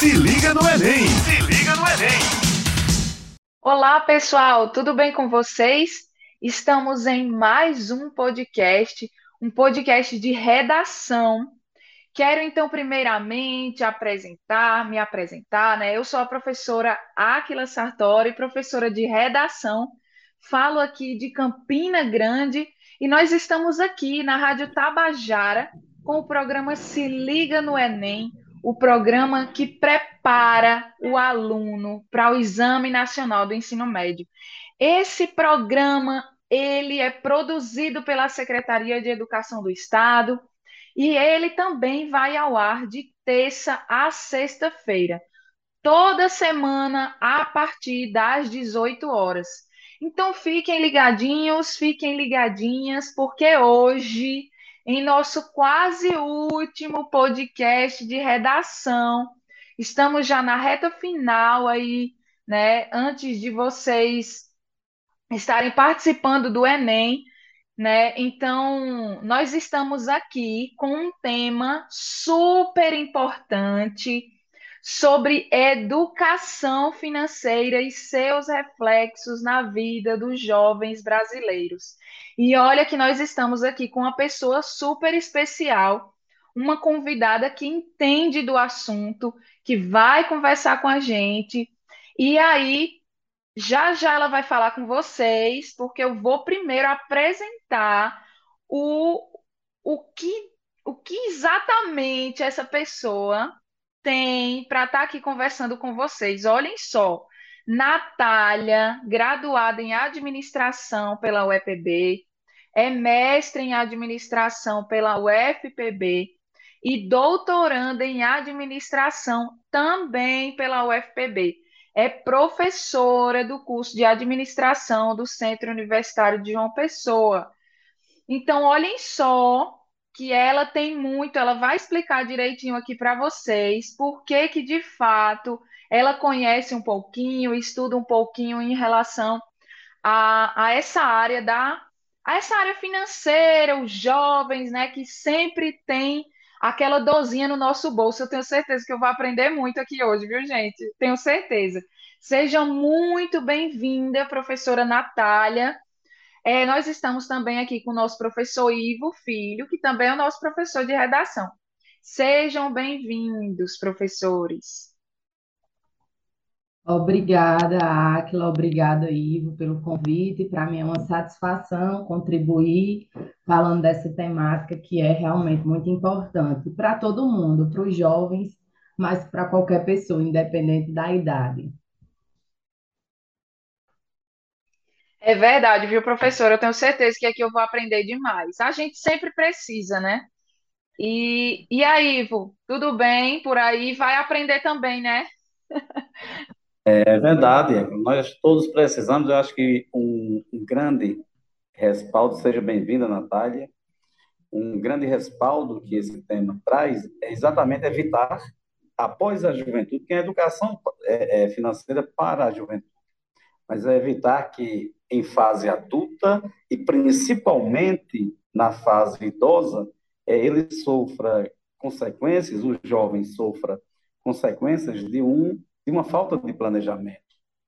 Se liga no Enem! Se liga no Enem! Olá, pessoal, tudo bem com vocês? Estamos em mais um podcast, um podcast de redação. Quero então, primeiramente, apresentar, me apresentar, né? Eu sou a professora Áquila Sartori, professora de redação. Falo aqui de Campina Grande e nós estamos aqui na Rádio Tabajara com o programa Se Liga no Enem, o programa que prepara o aluno para o Exame Nacional do Ensino Médio. Esse programa ele é produzido pela Secretaria de Educação do Estado e ele também vai ao ar de terça a sexta-feira, toda semana a partir das 18 horas. Então fiquem ligadinhos, fiquem ligadinhas, porque hoje em nosso quase último podcast de redação. Estamos já na reta final aí, né? Antes de vocês estarem participando do Enem, né? Então, nós estamos aqui com um tema super importante sobre educação financeira e seus reflexos na vida dos jovens brasileiros. E olha que nós estamos aqui com uma pessoa super especial, uma convidada que entende do assunto, que vai conversar com a gente. E aí, já já ela vai falar com vocês, porque eu vou primeiro apresentar o, o que o que exatamente essa pessoa tem para estar tá aqui conversando com vocês. Olhem só, Natália, graduada em administração pela UEPB, é mestre em administração pela UFPB e doutoranda em administração também pela UFPB. É professora do curso de administração do Centro Universitário de João Pessoa. Então, olhem só que ela tem muito, ela vai explicar direitinho aqui para vocês por que que de fato ela conhece um pouquinho, estuda um pouquinho em relação a, a essa área da a essa área financeira, os jovens, né, que sempre tem aquela dozinha no nosso bolso. Eu tenho certeza que eu vou aprender muito aqui hoje, viu, gente? Tenho certeza. Seja muito bem-vinda, professora Natália. É, nós estamos também aqui com o nosso professor Ivo Filho, que também é o nosso professor de redação. Sejam bem-vindos, professores. Obrigada, Aquila, obrigada, Ivo, pelo convite. Para mim é uma satisfação contribuir falando dessa temática que é realmente muito importante para todo mundo, para os jovens, mas para qualquer pessoa, independente da idade. É verdade, viu, professor? Eu tenho certeza que aqui eu vou aprender demais. A gente sempre precisa, né? E, e aí, Ivo, tudo bem por aí? Vai aprender também, né? É verdade, nós todos precisamos, eu acho que um, grande respaldo, seja bem-vinda, Natália, um grande respaldo que esse tema traz é exatamente evitar, após a juventude, que a educação é, é, financeira para a juventude, mas é evitar que em fase adulta e principalmente na fase idosa, é, ele sofra consequências, os jovens sofram consequências de um de uma falta de planejamento.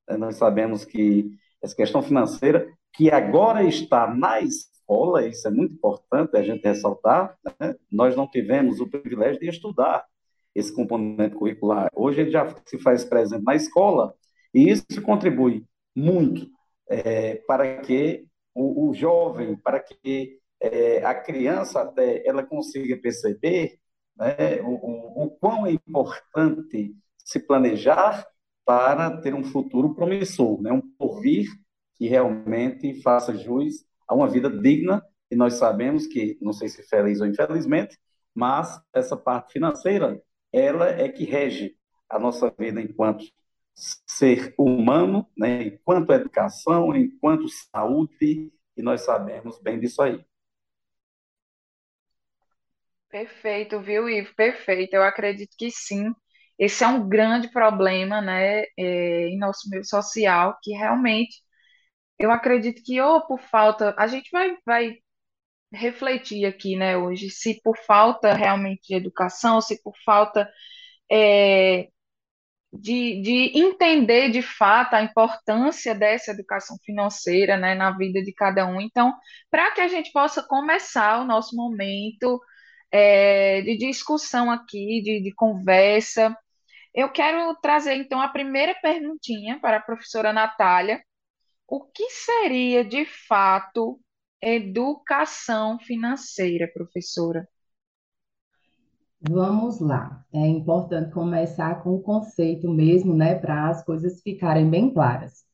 É, nós sabemos que essa questão financeira, que agora está na escola, isso é muito importante a gente ressaltar, né? nós não tivemos o privilégio de estudar esse componente curricular. Hoje ele já se faz presente na escola, e isso contribui muito é, para que o, o, jovem, para que é, a criança até ela consiga perceber né, o, o, o quão é importante se planejar para ter um futuro promissor, né? um porvir que realmente faça jus a uma vida digna. E nós sabemos que, não sei se feliz ou infelizmente, mas essa parte financeira, ela é que rege a nossa vida enquanto ser humano, né? enquanto educação, enquanto saúde, e nós sabemos bem disso aí. Perfeito, viu, Ivo? Perfeito. Eu acredito que sim. Esse é um grande problema, né, é, em nosso meio social, que realmente eu acredito que ou por falta, a gente vai, vai refletir aqui, né, hoje, se por falta realmente de educação, se por falta é, de, de entender de fato a importância dessa educação financeira, né, na vida de cada um. Então, para que a gente possa começar o nosso momento é, de discussão aqui, de, de conversa, eu quero trazer então a primeira perguntinha para a professora Natália. O que seria de fato educação financeira, professora? Vamos lá. É importante começar com o conceito mesmo, né, para as coisas ficarem bem claras.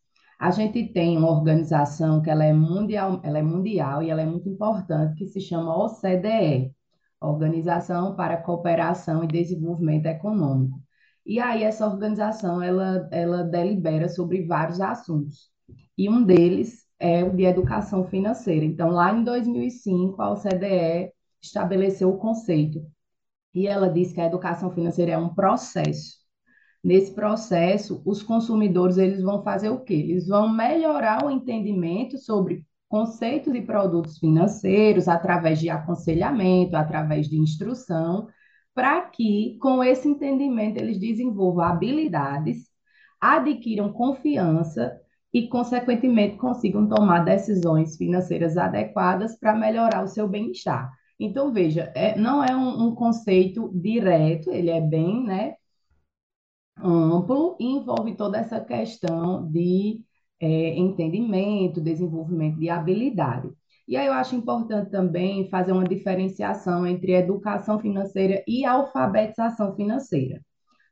A gente tem uma organização que ela é mundial, ela é mundial e ela é muito importante, que se chama OCDE, Organização para Cooperação e Desenvolvimento Econômico. E aí essa organização ela ela delibera sobre vários assuntos. E um deles é o de educação financeira. Então, lá em 2005, a OCDE estabeleceu o conceito e ela diz que a educação financeira é um processo. Nesse processo, os consumidores eles vão fazer o quê? Eles vão melhorar o entendimento sobre conceitos e produtos financeiros através de aconselhamento, através de instrução, para que, com esse entendimento, eles desenvolvam habilidades, adquiram confiança e, consequentemente, consigam tomar decisões financeiras adequadas para melhorar o seu bem-estar. Então, veja, é, não é um, um, conceito direto, ele é bem né, amplo e envolve toda essa questão de é, entendimento, desenvolvimento de habilidade. E aí eu acho importante também fazer uma diferenciação entre educação financeira e alfabetização financeira,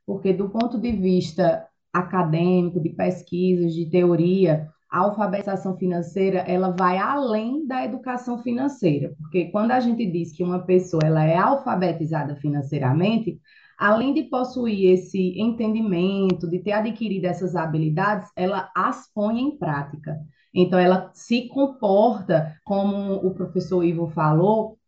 porque do ponto de vista acadêmico, de pesquisas, de teoria, a alfabetização financeira ela vai além da educação financeira, porque quando a gente diz que uma pessoa ela é alfabetizada financeiramente, além de possuir esse entendimento, de ter adquirido essas habilidades, ela as põe em prática. Então, ela se comporta, como o professor Ivo falou,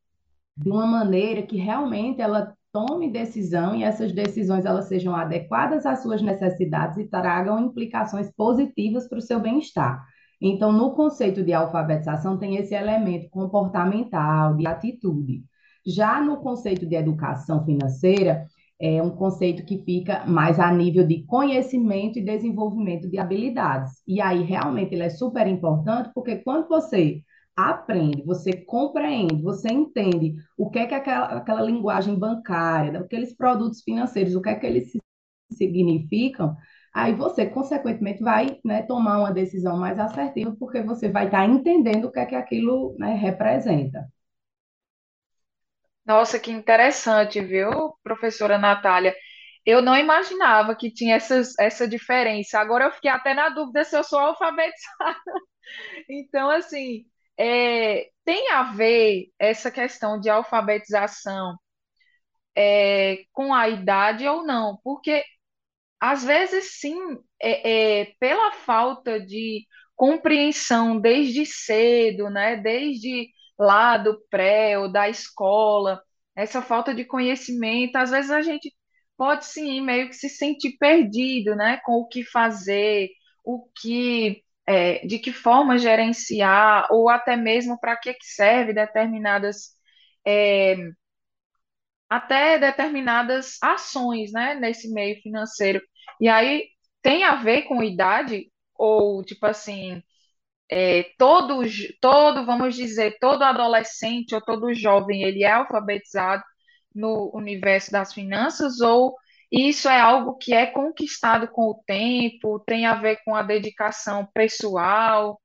de uma maneira que realmente ela tome decisão e essas decisões elas sejam adequadas às suas necessidades e tragam implicações positivas para o seu bem-estar. Então, no conceito de alfabetização tem esse elemento comportamental, de atitude. Já no conceito de educação financeira, é um conceito que fica mais a nível de conhecimento e desenvolvimento de habilidades. E aí, realmente, ele é super importante, porque quando você aprende, você compreende, você entende o que é que aquela, aquela linguagem bancária, aqueles produtos financeiros, o que é que eles significam, aí você, consequentemente, vai né, tomar uma decisão mais assertiva, porque você vai estar entendendo o que é que aquilo né, representa. Nossa, que interessante, viu, professora Natália? Eu não imaginava que tinha essas, essa diferença. Agora eu fiquei até na dúvida se eu sou alfabetizada. Então, assim, é, tem a ver essa questão de alfabetização é, com a idade ou não? Porque às vezes sim, é, é, pela falta de compreensão desde cedo, né, desde lá do pré ou da escola, essa falta de conhecimento, às vezes a gente pode sim meio que se sentir perdido, né, com o que fazer, o que, é, de que forma gerenciar, ou até mesmo para que, que serve determinadas, é, até determinadas ações, né, nesse meio financeiro. E aí tem a ver com idade, ou tipo assim, é, todo, todo, vamos dizer, todo adolescente ou todo jovem, ele é alfabetizado no universo das finanças ou isso é algo que é conquistado com o tempo, tem a ver com a dedicação pessoal?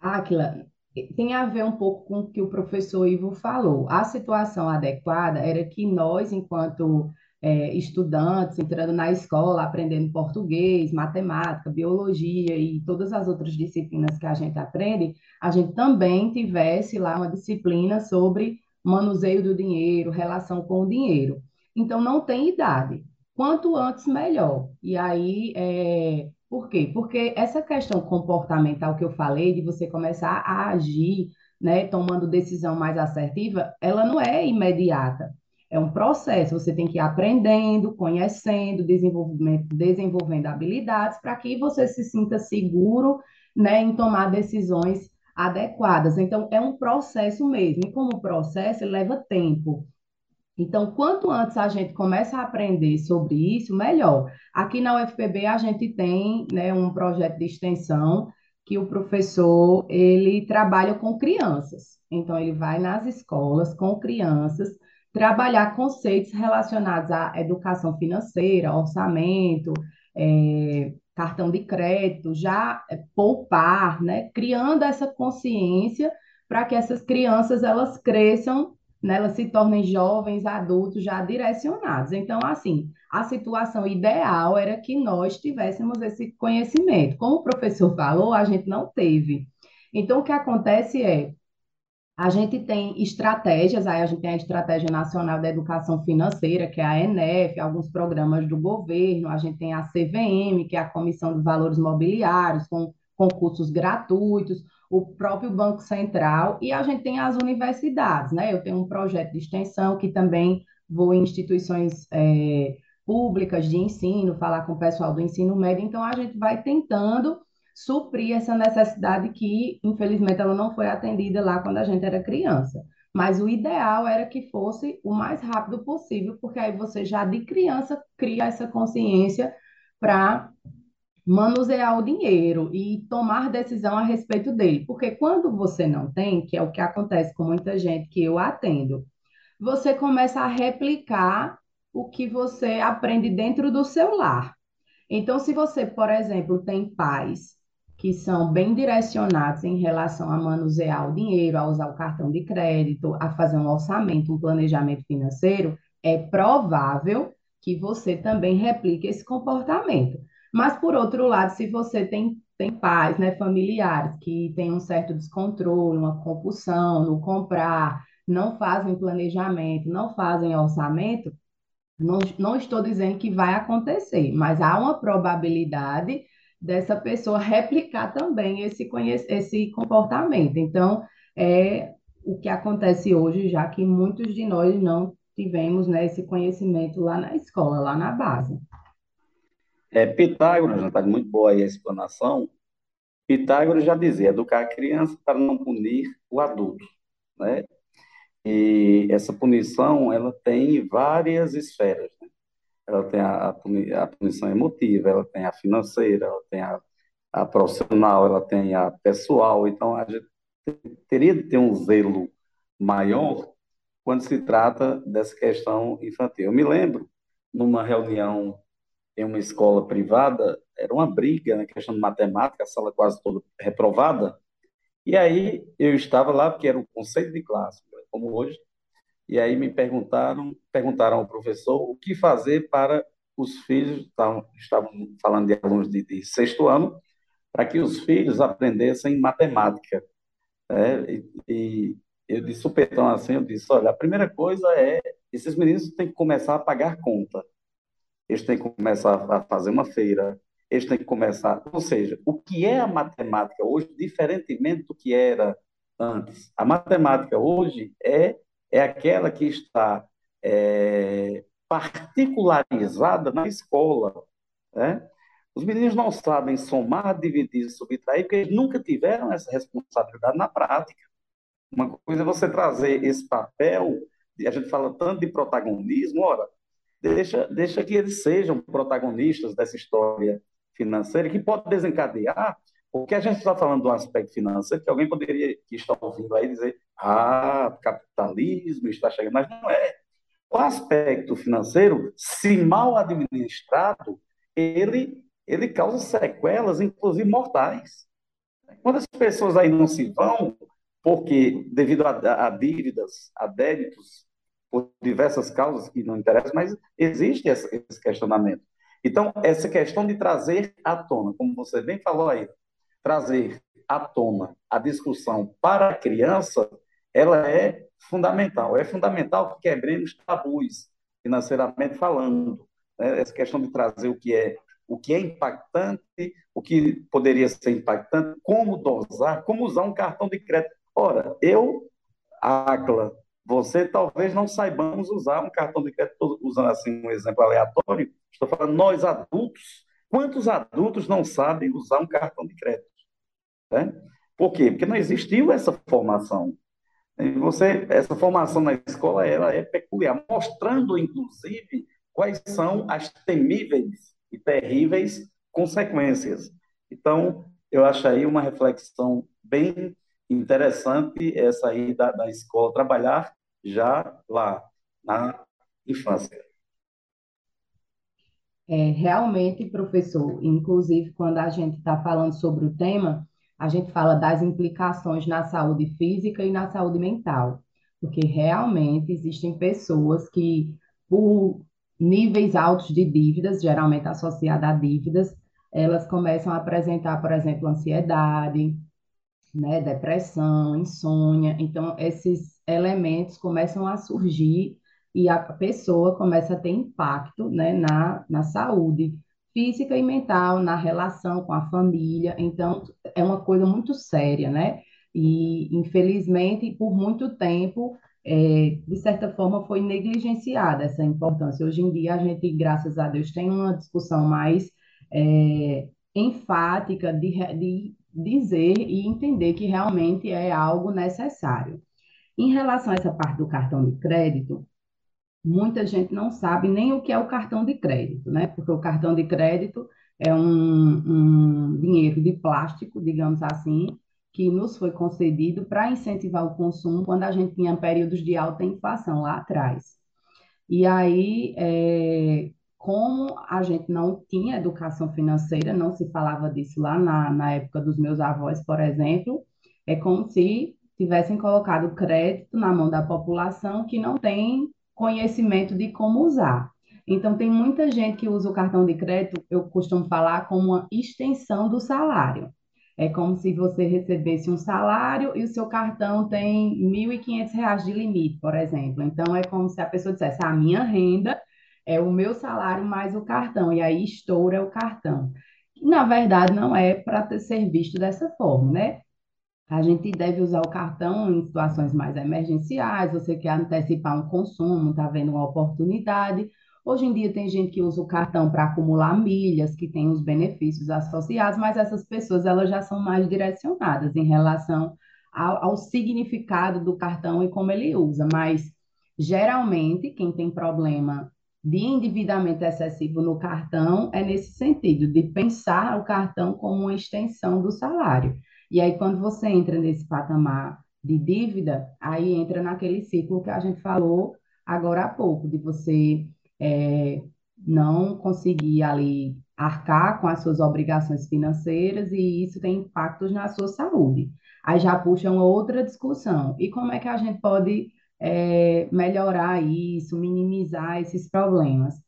Aquila, tem a ver um pouco com o que o professor Ivo falou. A situação adequada era que nós, enquanto é, estudantes entrando na escola, aprendendo português, matemática, biologia e todas as outras disciplinas que a gente aprende, a gente também tivesse lá uma disciplina sobre manuseio do dinheiro, relação com o dinheiro. Então, não tem idade. Quanto antes, melhor. E aí, é... por quê? Porque essa questão comportamental que eu falei, de você começar a agir, né, tomando decisão mais assertiva, ela não é imediata. É um processo, você tem que ir aprendendo, conhecendo, desenvolvendo habilidades para que você se sinta seguro, né, em tomar decisões adequadas. Então, é um processo mesmo. E como processo, leva tempo. Então, quanto antes a gente começa a aprender sobre isso, melhor. Aqui na UFPB a gente tem, né, um projeto de extensão que o professor ele trabalha com crianças. Então, ele vai nas escolas com crianças trabalhar conceitos relacionados à educação financeira, orçamento, é, cartão de crédito, já é, poupar, né? Criando essa consciência para que essas crianças elas cresçam, né? elas se tornem jovens, adultos já direcionados. Então, assim, a situação ideal era que nós tivéssemos esse conhecimento. Como o professor falou, a gente não teve. Então, o que acontece é, a gente tem estratégias, aí a gente tem a Estratégia Nacional da Educação Financeira, que é a ENEF, alguns programas do governo, a gente tem a CVM, que é a Comissão de Valores Mobiliários, com concursos gratuitos, o próprio Banco Central, e a gente tem as universidades, né? Eu tenho um projeto de extensão que também vou em instituições é, públicas de ensino, falar com o pessoal do ensino médio, então a gente vai tentando suprir essa necessidade que, infelizmente, ela não foi atendida lá quando a gente era criança. Mas o ideal era que fosse o mais rápido possível, porque aí você já de criança cria essa consciência para manusear o dinheiro e tomar decisão a respeito dele. Porque quando você não tem, que é o que acontece com muita gente que eu atendo, você começa a replicar o que você aprende dentro do seu lar. Então, se você, por exemplo, tem pais que são bem direcionados em relação a manusear o dinheiro, a usar o cartão de crédito, a fazer um orçamento, um planejamento financeiro, é provável que você também replique esse comportamento. Mas, por outro lado, se você tem, tem pais, né, familiares, que têm um certo descontrole, uma compulsão no comprar, não fazem planejamento, não fazem orçamento, não, não estou dizendo que vai acontecer, mas há uma probabilidade dessa pessoa replicar também esse, esse comportamento. Então, é o que acontece hoje, já que muitos de nós não tivemos né, esse conhecimento lá na escola, lá na base. É, Pitágoras, está muito boa aí a explanação. Pitágoras já dizia, educar a criança para não punir o adulto, né? E essa punição, ela tem várias esferas, né? ela tem a, a, punição emotiva, ela tem a financeira, ela tem a, a profissional, ela tem a pessoal. Então, a gente teria de ter um zelo maior quando se trata dessa questão infantil. Eu me lembro, numa reunião em uma escola privada, era uma briga na questão de matemática, a sala quase toda reprovada, e aí eu estava lá, porque era o conceito de classe, como hoje, e aí me perguntaram, perguntaram ao professor o que fazer para os filhos, estavam, estavam falando de alunos de, de sexto ano, para que os filhos aprendessem matemática. É, e, e, eu disse supetão assim, eu disse, olha, a primeira coisa é, esses meninos têm que começar a pagar conta, eles têm que começar a fazer uma feira, eles têm que começar, ou seja, o que é a matemática hoje, diferentemente do que era antes. A matemática hoje é é aquela que está é, particularizada na escola. Né? Os meninos não sabem somar, dividir, subtrair, porque eles nunca tiveram essa responsabilidade na prática. Uma coisa é você trazer esse papel, e a gente fala tanto de protagonismo, ora, deixa, deixa que eles sejam protagonistas dessa história financeira, que pode desencadear porque a gente está falando do aspecto financeiro, que alguém poderia, que está ouvindo aí, dizer, ah, capitalismo está chegando, mas não é. O aspecto financeiro, se mal administrado, ele, ele causa sequelas, inclusive mortais. Quantas pessoas aí não se vão porque, devido a, a dívidas, a débitos, por diversas causas que não interessam, mas existe esse, questionamento. Então, essa questão de trazer à tona, como você bem falou aí, trazer à tona a discussão para a criança, ela é fundamental. É fundamental que quebremos tabus, financeiramente falando. Né? Essa questão de trazer o que é o que é impactante, o que poderia ser impactante, como dosar, como usar um cartão de crédito. Ora, eu, Acla, você talvez não saibamos usar um cartão de crédito, usando assim um exemplo aleatório, estou falando nós adultos, quantos adultos não sabem usar um cartão de crédito? Né? Por quê? Porque não existiu essa formação. E você, essa formação na escola, ela é peculiar, mostrando, inclusive, quais são as temíveis e terríveis consequências. Então, eu acho aí uma reflexão bem interessante essa aí da, da escola, trabalhar já lá, na infância. É, realmente, professor, inclusive quando a gente está falando sobre o tema, a gente fala das implicações na saúde física e na saúde mental, porque realmente existem pessoas que, por níveis altos de dívidas, geralmente associadas a dívidas, elas começam a apresentar, por exemplo, ansiedade, né, depressão, insônia. Então, esses elementos começam a surgir e a pessoa começa a ter impacto, né, na, na saúde física e mental, na relação com a família. Então, é uma coisa muito séria, né? E, infelizmente, por muito tempo, é, de certa forma, foi negligenciada essa importância. Hoje em dia, a gente, graças a Deus, tem uma discussão mais é, enfática de, de dizer e entender que realmente é algo necessário. Em relação a essa parte do cartão de crédito, muita gente não sabe nem o que é o cartão de crédito, né? Porque o cartão de crédito é um, um dinheiro de plástico, digamos assim, que nos foi concedido para incentivar o consumo quando a gente tinha períodos de alta inflação lá atrás. E aí, é, como a gente não tinha educação financeira, não se falava disso lá na, na época dos meus avós, por exemplo, é como se tivessem colocado crédito na mão da população que não tem conhecimento de como usar. Então, tem muita gente que usa o cartão de crédito, eu costumo falar, como uma extensão do salário. É como se você recebesse um salário e o seu cartão tem R$ 1.500 de limite, por exemplo. Então, é como se a pessoa dissesse: a minha renda é o meu salário mais o cartão, e aí estoura o cartão. Na verdade, não é para ser visto dessa forma, né? A gente deve usar o cartão em situações mais emergenciais, você quer antecipar um consumo, está vendo uma oportunidade. Hoje em dia tem gente que usa o cartão para acumular milhas, que tem os benefícios associados, mas essas pessoas elas já são mais direcionadas em relação ao, ao significado do cartão e como ele usa. Mas geralmente quem tem problema de endividamento excessivo no cartão é nesse sentido, de pensar o cartão como uma extensão do salário. E aí, quando você entra nesse patamar de dívida, aí entra naquele ciclo que a gente falou agora há pouco, de você é, não conseguir ali arcar com as suas obrigações financeiras e isso tem impactos na sua saúde. Aí já puxa uma outra discussão. E como é que a gente pode é, melhorar isso, minimizar esses problemas.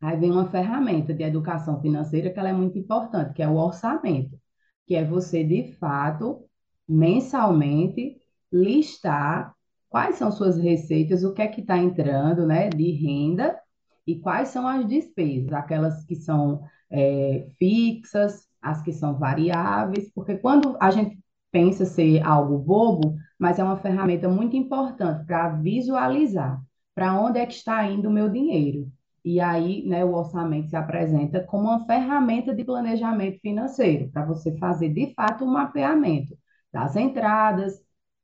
Aí vem uma ferramenta de educação financeira que ela é muito importante, que é o orçamento, que é você, de fato, mensalmente, listar quais são suas receitas, o que é que está entrando né, de renda e quais são as despesas, aquelas que são é, fixas, as que são variáveis, porque quando a gente pensa ser algo bobo, mas é uma ferramenta muito importante para visualizar para onde é que está indo o meu dinheiro. E aí, né, o orçamento se apresenta como uma ferramenta de planejamento financeiro, para você fazer de fato um mapeamento das entradas,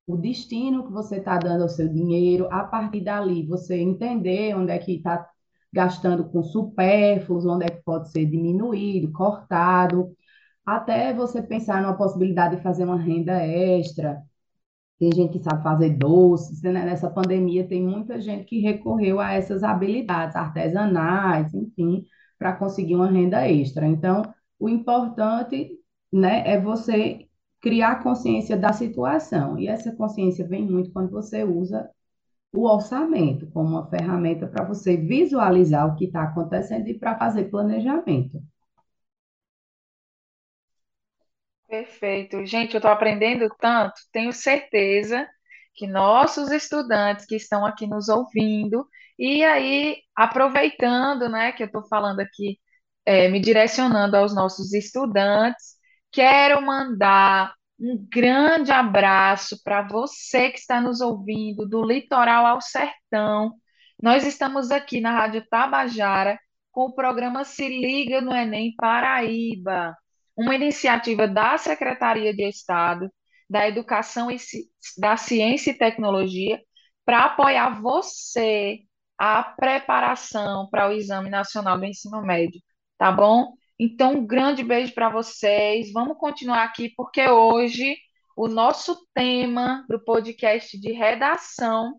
o destino que você está dando ao seu dinheiro, a partir dali você entender onde é que está gastando com supérfluos, onde é que pode ser diminuído, cortado, até você pensar numa possibilidade de fazer uma renda extra. Tem gente que sabe fazer doces, né? Nessa pandemia tem muita gente que recorreu a essas habilidades artesanais, enfim, para conseguir uma renda extra. Então, o importante, né, é você criar consciência da situação. E essa consciência vem muito quando você usa o orçamento como uma ferramenta para você visualizar o que está acontecendo e para fazer planejamento. Perfeito. Gente, eu estou aprendendo tanto, tenho certeza que nossos estudantes que estão aqui nos ouvindo, e aí, aproveitando, né, que eu estou falando aqui, é, me direcionando aos nossos estudantes, quero mandar um grande abraço para você que está nos ouvindo, do litoral ao sertão. Nós estamos aqui na Rádio Tabajara com o programa Se Liga no Enem Paraíba uma iniciativa da Secretaria de Estado da educação e da ciência e tecnologia para apoiar você a preparação para o Exame Nacional do Ensino Médio, tá bom? Então, um grande beijo para vocês. Vamos continuar aqui, porque hoje o nosso tema do podcast de redação,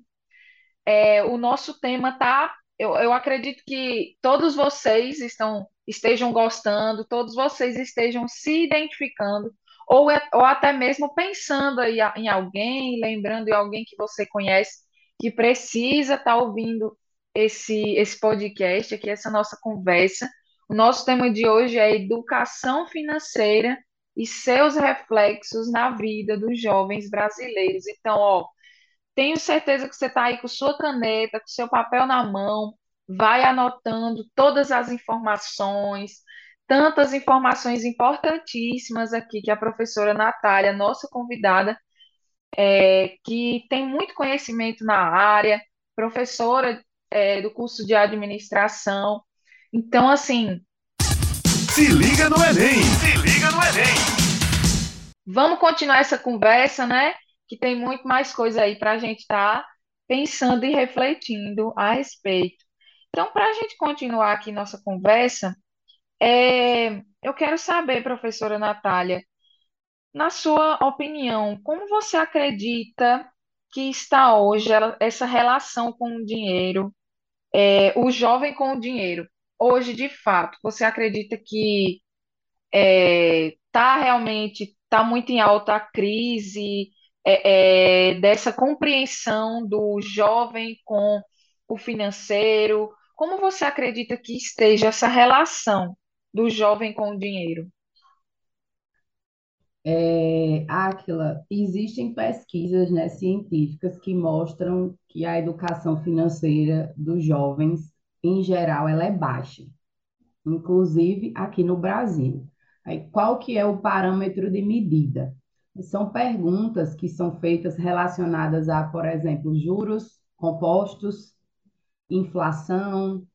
é, o nosso tema tá. Eu, eu acredito que todos vocês estão, estejam gostando, todos vocês estejam se identificando, ou, é, ou até mesmo pensando em alguém, lembrando em alguém que você conhece que precisa estar tá ouvindo esse, esse podcast aqui, essa nossa conversa. O nosso tema de hoje é educação financeira e seus reflexos na vida dos jovens brasileiros. Então, ó, tenho certeza que você está aí com sua caneta, com seu papel na mão, vai anotando todas as informações, tantas informações importantíssimas aqui que a professora Natália, nossa convidada, é, que tem muito conhecimento na área, professora é, do curso de administração. Então, assim. Se liga no Enem! Se liga no Enem! Vamos continuar essa conversa, né? Que tem muito mais coisa aí para a gente estar tá pensando e refletindo a respeito. Então, para a gente continuar aqui nossa conversa, é, eu quero saber, professora Natália, na sua opinião, como você acredita que está hoje essa relação com o dinheiro, é, o jovem com o dinheiro? Hoje, de fato, você acredita que está é, tá realmente está muito em alta a crise é, é, dessa compreensão do jovem com o financeiro? Como você acredita que esteja essa relação do jovem com o dinheiro? É, Áquila, existem pesquisas, né, científicas que mostram que a educação financeira dos jovens, em geral, ela é baixa, inclusive aqui no Brasil. Aí, qual que é o parâmetro de medida? São perguntas que são feitas relacionadas a, por exemplo, juros compostos, inflação,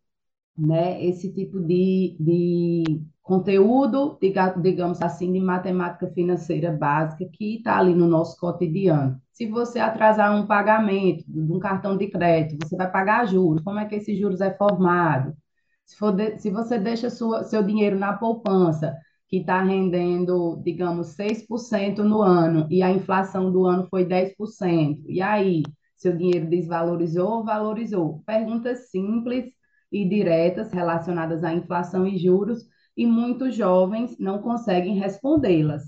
né, esse tipo de, de conteúdo, digamos assim, de matemática financeira básica que está ali no nosso cotidiano. Se você atrasar um pagamento de um cartão de crédito, você vai pagar juros. Como é que esse juros é formado? Se, for de, se você deixa sua, seu dinheiro na poupança, que está rendendo, digamos, 6% no ano, e a inflação do ano foi 10%, e aí, seu dinheiro desvalorizou ou valorizou? Perguntas simples e diretas relacionadas à inflação e juros e muitos jovens não conseguem respondê-las.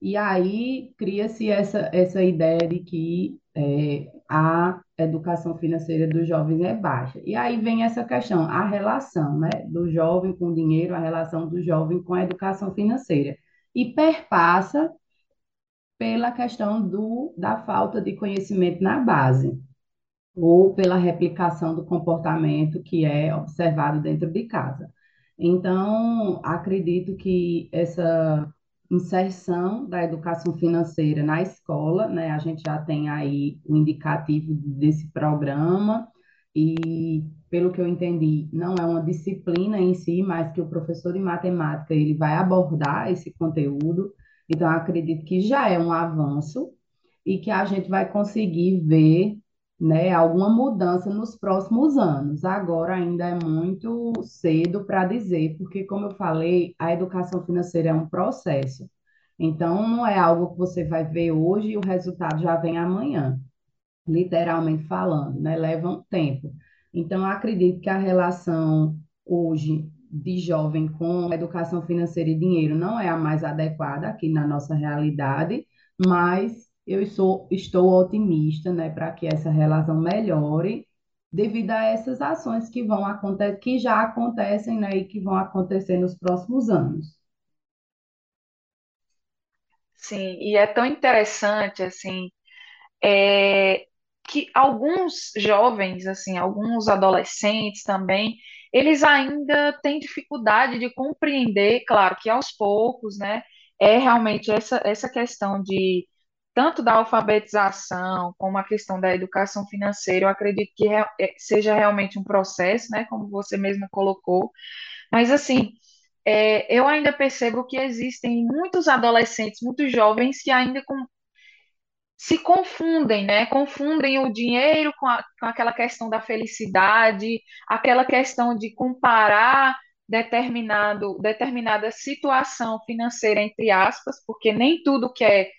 E aí cria-se essa, essa ideia de que é, a educação financeira dos jovens é baixa. E aí vem essa questão, a relação né, do jovem com o dinheiro, a relação do jovem com a educação financeira. E perpassa pela questão do, da falta de conhecimento na base, ou pela replicação do comportamento que é observado dentro de casa. Então, acredito que essa inserção da educação financeira na escola, né, a gente já tem aí o um indicativo desse programa e pelo que eu entendi, não é uma disciplina em si, mas que o professor de matemática ele vai abordar esse conteúdo. Então, acredito que já é um avanço e que a gente vai conseguir ver né, alguma mudança nos próximos anos. Agora ainda é muito cedo para dizer, porque, como eu falei, a educação financeira é um processo. Então, não é algo que você vai ver hoje e o resultado já vem amanhã, literalmente falando, né? Leva um tempo. Então, acredito que a relação hoje de jovem com educação financeira e dinheiro não é a mais adequada aqui na nossa realidade, mas eu sou, estou otimista, né, para que essa relação melhore devido a essas ações que vão acontecer, que já acontecem, né, e que vão acontecer nos próximos anos. Sim, e é tão interessante, assim, é, que alguns jovens, assim, alguns adolescentes também, eles ainda têm dificuldade de compreender, claro que aos poucos, né, é realmente essa, essa questão de tanto da alfabetização como a questão da educação financeira, eu acredito que é, seja realmente um processo, né, como você mesmo colocou, mas assim, é, eu ainda percebo que existem muitos adolescentes, muitos jovens que ainda com, se confundem, né? Confundem o dinheiro com, a, com aquela questão da felicidade, aquela questão de comparar determinado, determinada situação financeira, entre aspas, porque nem tudo que é,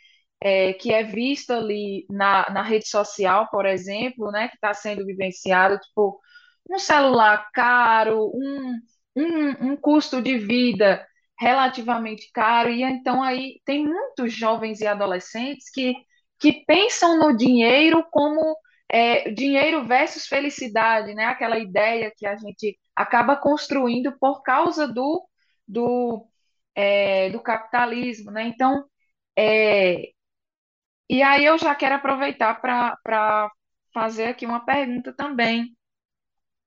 é que é visto ali na, na rede social, por exemplo, né, que está sendo vivenciado, tipo, um celular caro, um, um, um custo de vida relativamente caro, e então aí tem muitos jovens e adolescentes que, que pensam no dinheiro como é, dinheiro versus felicidade, né? Aquela ideia que a gente acaba construindo por causa do, do, é, do capitalismo, né? Então, é, e aí eu já quero aproveitar para fazer aqui uma pergunta também.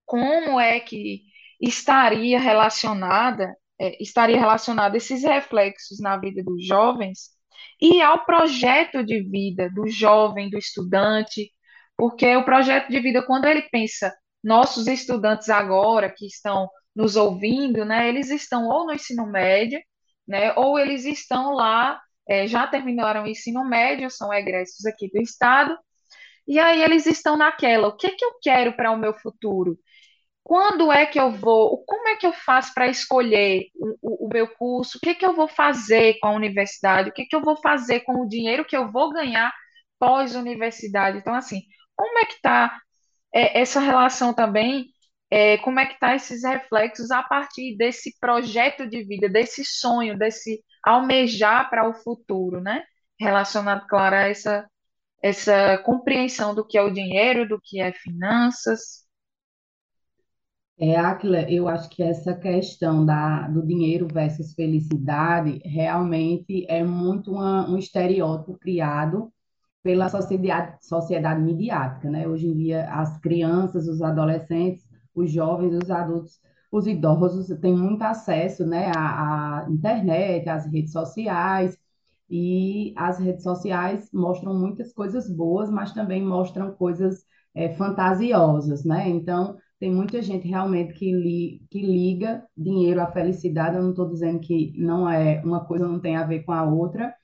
Como é que estaria relacionada, é, estaria relacionado esses reflexos na vida dos jovens e ao projeto de vida do jovem, do estudante, porque o projeto de vida, quando ele pensa nossos estudantes agora que estão nos ouvindo, né, eles estão ou no ensino médio, né, ou eles estão lá, é, já terminaram o ensino médio, são egressos aqui do estado, e aí eles estão naquela, o que que eu quero para o meu futuro? Quando é que eu vou? Como é que eu faço para escolher o, o, meu curso? O que que eu vou fazer com a universidade? O que que eu vou fazer com o dinheiro que eu vou ganhar pós-universidade? Então, assim, como é que está é, essa relação também, é, como é que tá esses reflexos a partir desse projeto de vida, desse sonho, desse almejar para o futuro, né? Relacionado, claro, a essa, essa compreensão do que é o dinheiro, do que é finanças. É, Aquila, eu acho que essa questão da, do dinheiro versus felicidade realmente é muito uma, um estereótipo criado pela sociedade, sociedade midiática, né? Hoje em dia, as crianças, os adolescentes, os jovens, os adultos, os idosos têm muito acesso, né, à, à internet, às redes sociais, e as redes sociais mostram muitas coisas boas, mas também mostram coisas é, fantasiosas, né? Então, tem muita gente realmente que, li, que liga dinheiro à felicidade. Eu não estou dizendo que não é uma coisa não tem a ver com a outra,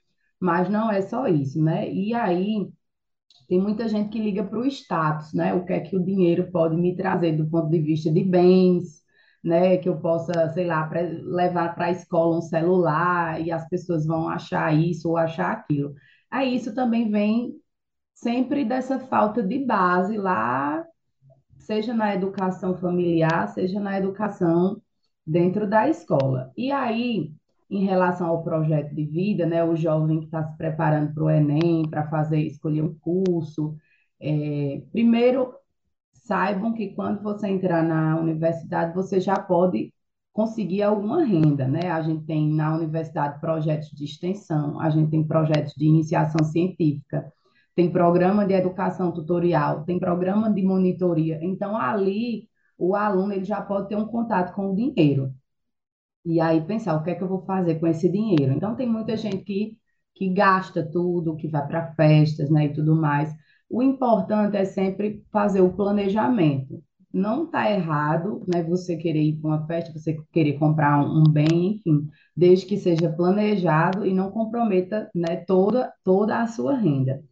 mas não é só isso, né? E aí tem muita gente que liga para o status, né? O que é que o dinheiro pode me trazer do ponto de vista de bens, né? Que eu possa, sei lá, levar para a escola um celular e as pessoas vão achar isso ou achar aquilo. Aí isso também vem sempre dessa falta de base lá, seja na educação familiar, seja na educação dentro da escola. E aí em relação ao projeto de vida, né, o jovem que está se preparando para o Enem, para fazer, escolher um curso, é, primeiro, saibam que quando você entrar na universidade, você já pode conseguir alguma renda, né? A gente tem na universidade projetos de extensão, a gente tem projetos de iniciação científica, tem programa de educação tutorial, tem programa de monitoria. Então, ali, o aluno ele já pode ter um contato com o dinheiro e aí pensar o que é que eu vou fazer com esse dinheiro. Então tem muita gente que, que gasta tudo, que vai para festas, né, e tudo mais. O importante é sempre fazer o planejamento. Não está errado, né, você querer ir para uma festa, você querer comprar um, um, bem, enfim, desde que seja planejado e não comprometa, né, toda, toda a sua renda.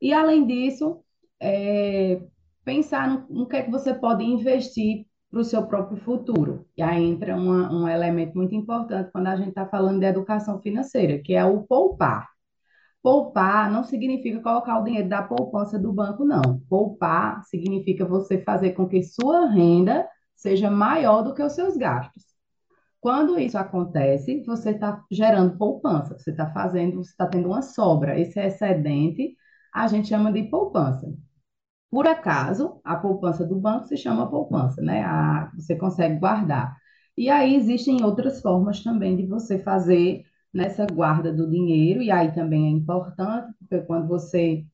E além disso, é, pensar no, no que é que você pode investir para o seu próprio futuro. E aí entra uma, um elemento muito importante quando a gente está falando de educação financeira, que é o poupar. Poupar não significa colocar o dinheiro da poupança do banco, não. Poupar significa você fazer com que sua renda seja maior do que os seus gastos. Quando isso acontece, você está gerando poupança, você está fazendo, você está tendo uma sobra. Esse excedente a gente chama de poupança. Por acaso, a poupança do banco se chama poupança, né? A, você consegue guardar. E aí existem outras formas também de você fazer nessa guarda do dinheiro, e aí também é importante, porque quando você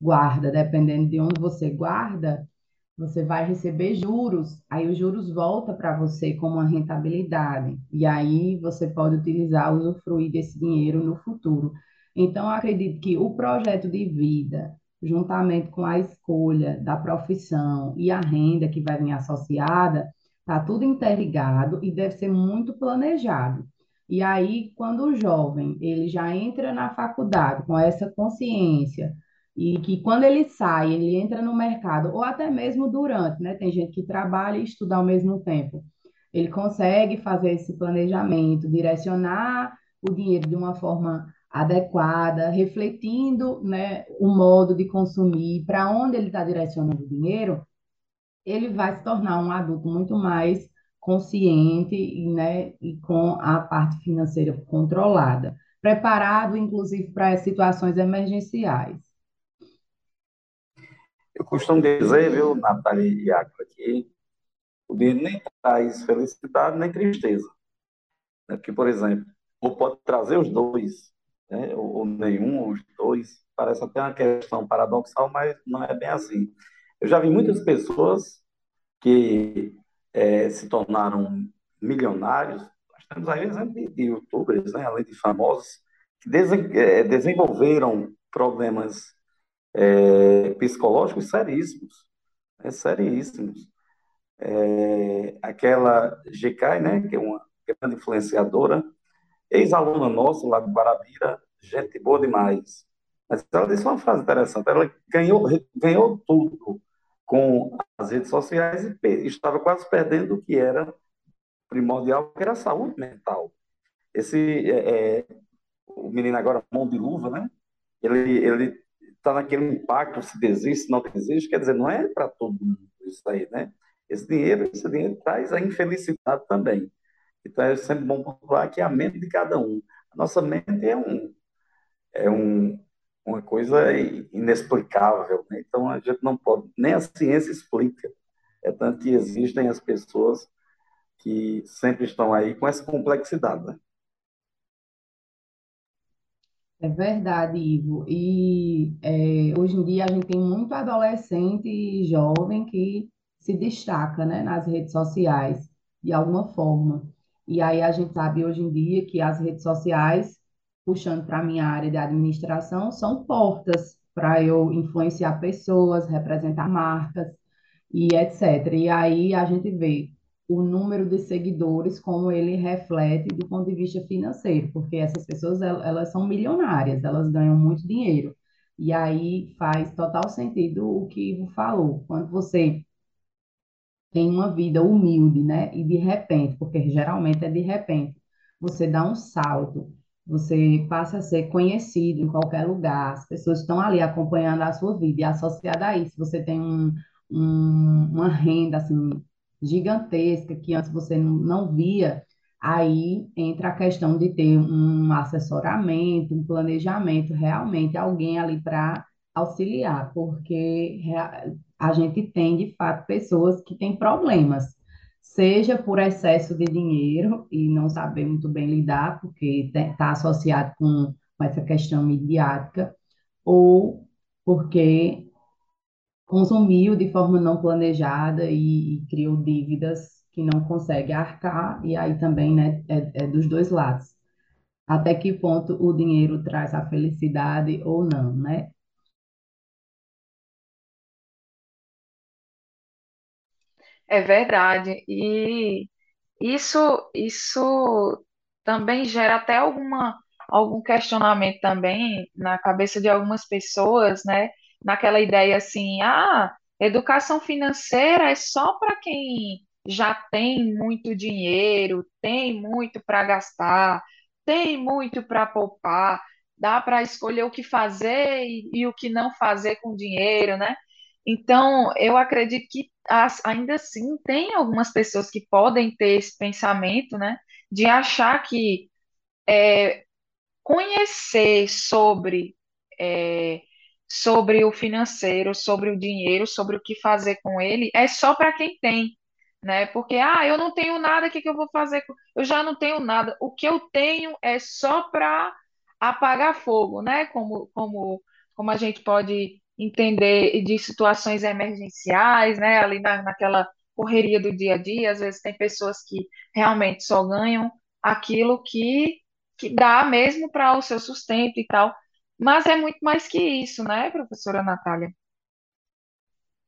guarda, dependendo de onde você guarda, você vai receber juros, aí os juros voltam para você como uma rentabilidade, e aí você pode utilizar, usufruir desse dinheiro no futuro. Então, acredito que o projeto de vida, juntamente com a escolha da profissão e a renda que vai vir associada, está tudo interligado e deve ser muito planejado. E aí, quando o jovem ele já entra na faculdade com essa consciência e que quando ele sai, ele entra no mercado, ou até mesmo durante, né? Tem gente que trabalha e estuda ao mesmo tempo. Ele consegue fazer esse planejamento, direcionar o dinheiro de uma forma adequada, refletindo, né, o modo de consumir, para onde ele está direcionando o dinheiro, ele vai se tornar um adulto muito mais consciente né, e com a parte financeira controlada, preparado, inclusive, para situações emergenciais. Eu costumo dizer, viu, Natália e Acra, que o dinheiro nem traz felicidade nem tristeza. Né? Porque, por exemplo, ou pode trazer os dois, né? ou, ou nenhum, ou os dois. Parece até uma questão paradoxal, mas não é bem assim. Eu já vi muitas pessoas que é, se tornaram milionários. Nós temos aí exemplo de, de youtubers, né? além de famosos, que é, desenvolveram problemas é, psicológicos seríssimos, né, seríssimos. É, aquela GK, né, que é uma grande influenciadora, ex-aluna nossa lá de Guarabira, gente boa demais. Mas ela disse uma frase interessante, ela ganhou, ganhou tudo com as redes sociais e estava quase perdendo o que era primordial, que era a saúde mental. Esse, é, é, o menino agora, mão de luva, né? Ele, ele está naquele impacto, se desiste, não desiste, quer dizer, não é para todo mundo isso aí, né? Esse dinheiro, esse dinheiro traz a infelicidade também. Então é sempre bom pontuar que é a mente de cada um. A nossa mente é um é um, uma coisa inexplicável, né? então a gente não pode, nem a ciência explica. É tanto que existem as pessoas que sempre estão aí com essa complexidade. Né? É verdade, Ivo. E é, hoje em dia a gente tem muito adolescente e jovem que se destaca, né, nas redes sociais, de alguma forma. E aí a gente sabe hoje em dia que as redes sociais, puxando para a minha área de administração, são portas para eu influenciar pessoas, representar marcas e etc. E aí a gente vê o número de seguidores, como ele reflete do ponto de vista financeiro, porque essas pessoas elas são milionárias, elas ganham muito dinheiro. E aí faz total sentido o que Ivo falou. Quando você tem uma vida humilde, né? E de repente, porque geralmente é de repente, você dá um salto, você passa a ser conhecido em qualquer lugar, as pessoas estão ali acompanhando a sua vida, e associada a isso, você tem um, um, uma renda assim gigantesca que antes você não via, aí entra a questão de ter um assessoramento, um planejamento, realmente alguém ali para auxiliar, porque a gente tem, de fato, pessoas que têm problemas, seja por excesso de dinheiro e não saber muito bem lidar, porque está associado com, com essa questão midiática, ou porque consumiu de forma não planejada e, e criou dívidas que não consegue arcar, e aí também né, é, é dos dois lados. Até que ponto o dinheiro traz a felicidade ou não, né? É verdade. E isso, isso também gera até alguma, algum questionamento também na cabeça de algumas pessoas, né? naquela ideia assim, ah, educação financeira é só para quem já tem muito dinheiro, tem muito para gastar, tem muito para poupar, dá para escolher o que fazer e, e, o que não fazer com dinheiro, né? Então, eu acredito que as, ainda assim tem algumas pessoas que podem ter esse pensamento, né, de achar que é, conhecer sobre é, sobre o financeiro, sobre o dinheiro, sobre o que fazer com ele, é só para quem tem, né? Porque, ah, eu não tenho nada, o que que eu vou fazer? Eu já não tenho nada. O que eu tenho é só para apagar fogo, né? Como, como, como a gente pode entender de situações emergenciais, né? Ali na, naquela correria do dia a dia, às vezes tem pessoas que realmente só ganham aquilo que, que dá mesmo para o seu sustento e tal. Mas é muito mais que isso, né, professora Natália?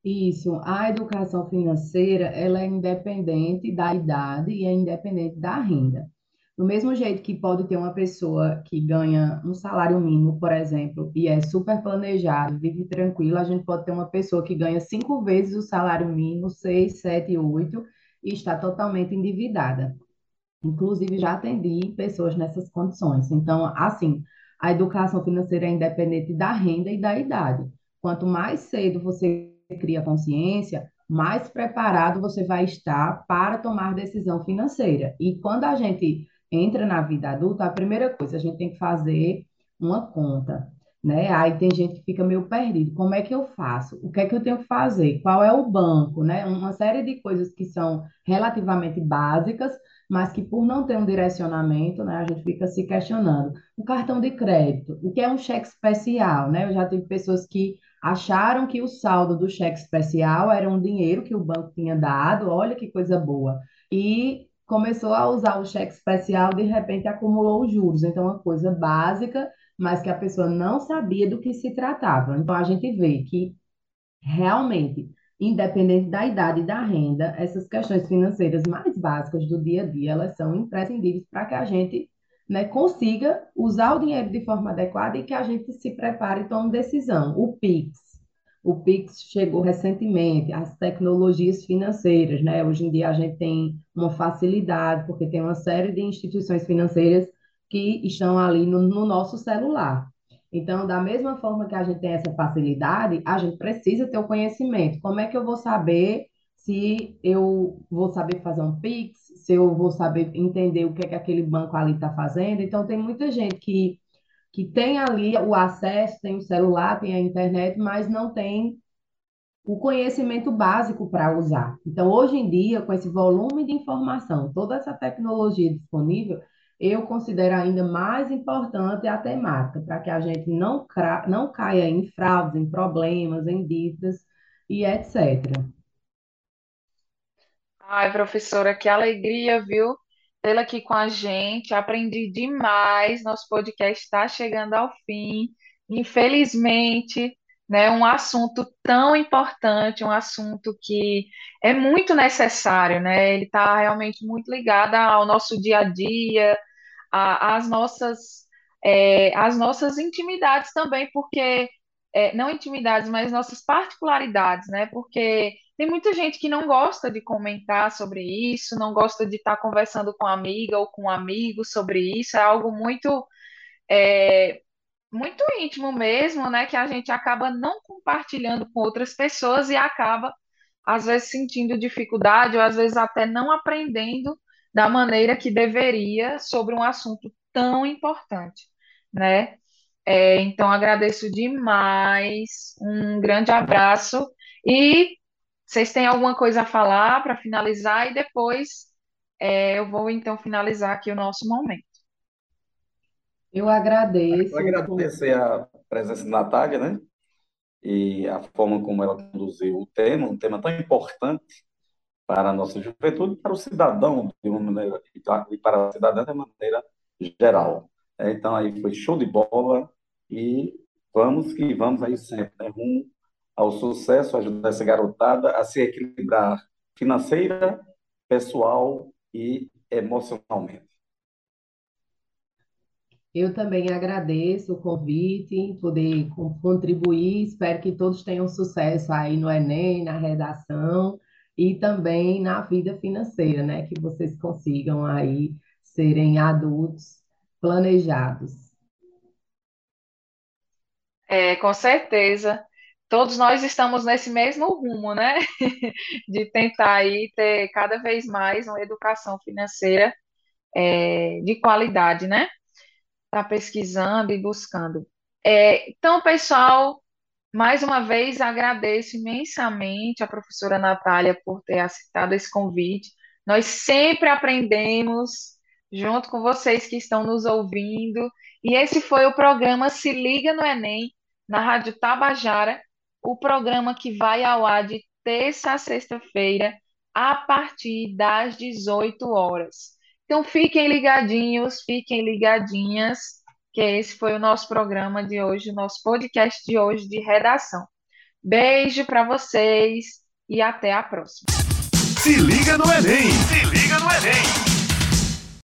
Isso, a educação financeira, ela é independente da idade e é independente da renda. Do mesmo jeito que pode ter uma pessoa que ganha um salário mínimo, por exemplo, e é super planejado, vive tranquilo, a gente pode ter uma pessoa que ganha cinco vezes o salário mínimo, seis, sete, oito, e está totalmente endividada. Inclusive, já atendi pessoas nessas condições. Então, assim, a educação financeira é independente da renda e da idade. Quanto mais cedo você cria consciência, mais preparado você vai estar para tomar decisão financeira. E quando a gente entra na vida adulta, a primeira coisa, a gente tem que fazer uma conta, né? Aí tem gente que fica meio perdido. Como é que eu faço? O que é que eu tenho que fazer? Qual é o banco, né? Uma série de coisas que são relativamente básicas, mas que por não ter um direcionamento, né, a gente fica se questionando. O cartão de crédito, o que é um cheque especial, né? Eu já tive pessoas que acharam que o saldo do cheque especial era um dinheiro que o banco tinha dado, olha que coisa boa. E começou a usar o cheque especial, de repente acumulou os juros. Então, uma coisa básica, mas que a pessoa não sabia do que se tratava. Então, a gente vê que realmente, independente da idade e da renda, essas questões financeiras mais básicas do dia a dia, elas são imprescindíveis para que a gente né, consiga usar o dinheiro de forma adequada e que a gente se prepare e tome decisão. O PIX, o Pix chegou recentemente, as tecnologias financeiras, né? Hoje em dia a gente tem uma facilidade, porque tem uma série de instituições financeiras que estão ali no, no nosso celular. Então, da mesma forma que a gente tem essa facilidade, a gente precisa ter o conhecimento. Como é que eu vou saber se eu vou saber fazer um Pix, se eu vou saber entender o que é que aquele banco ali está fazendo? Então, tem muita gente que que tem ali o acesso, tem o celular, tem a internet, mas não tem o conhecimento básico para usar. Então, hoje em dia, com esse volume de informação, toda essa tecnologia disponível, eu considero ainda mais importante a temática, para que a gente não, não caia em fraudes, em problemas, em dívidas e etc. Ai, professora, que alegria, viu? Tê-la aqui com a gente. Aprendi demais. Nosso podcast está chegando ao fim. Infelizmente, né, um assunto tão importante, um assunto que é muito necessário, né? Ele está realmente muito ligado ao nosso dia a dia, às nossas, é, às nossas intimidades também, porque é, não intimidades, mas nossas particularidades, né? Porque tem muita gente que não gosta de comentar sobre isso, não gosta de estar conversando com amiga ou com amigo sobre isso, é algo muito, é, muito íntimo mesmo, né? Que a gente acaba não compartilhando com outras pessoas e acaba, às vezes, sentindo dificuldade ou às vezes até não aprendendo da maneira que deveria sobre um assunto tão importante, né? É, então, agradeço demais, um grande abraço e vocês têm alguma coisa a falar para finalizar e depois é, eu vou então finalizar aqui o nosso momento. Eu agradeço. Eu agradecer a presença da Natália, né? E a forma como ela conduziu o tema, um tema tão importante para a nossa juventude, para o cidadão de uma maneira e para a cidadã de maneira geral. Então aí foi show de bola e vamos que vamos aí sempre, né? Rumo ao sucesso, ajudar essa garotada a se equilibrar financeira, pessoal e emocionalmente. Eu também agradeço o convite, poder contribuir. Espero que todos tenham sucesso aí no Enem, na redação e também na vida financeira, né? Que vocês consigam aí serem adultos planejados. É, com certeza todos nós estamos nesse mesmo rumo, né? De tentar aí ter cada vez mais uma educação financeira é, de qualidade, né? Tá pesquisando e buscando. É, então, pessoal, mais uma vez agradeço imensamente a professora Natália por ter aceitado esse convite. Nós sempre aprendemos junto com vocês que estão nos ouvindo. E esse foi o programa Se Liga no Enem, na Rádio Tabajara, o programa que vai ao ar de terça a sexta-feira, a partir das 18 horas. Então fiquem ligadinhos, fiquem ligadinhas, que esse foi o nosso programa de hoje, o nosso podcast de hoje de redação. Beijo para vocês e até a próxima. Se liga no Enem! Se liga no Enem!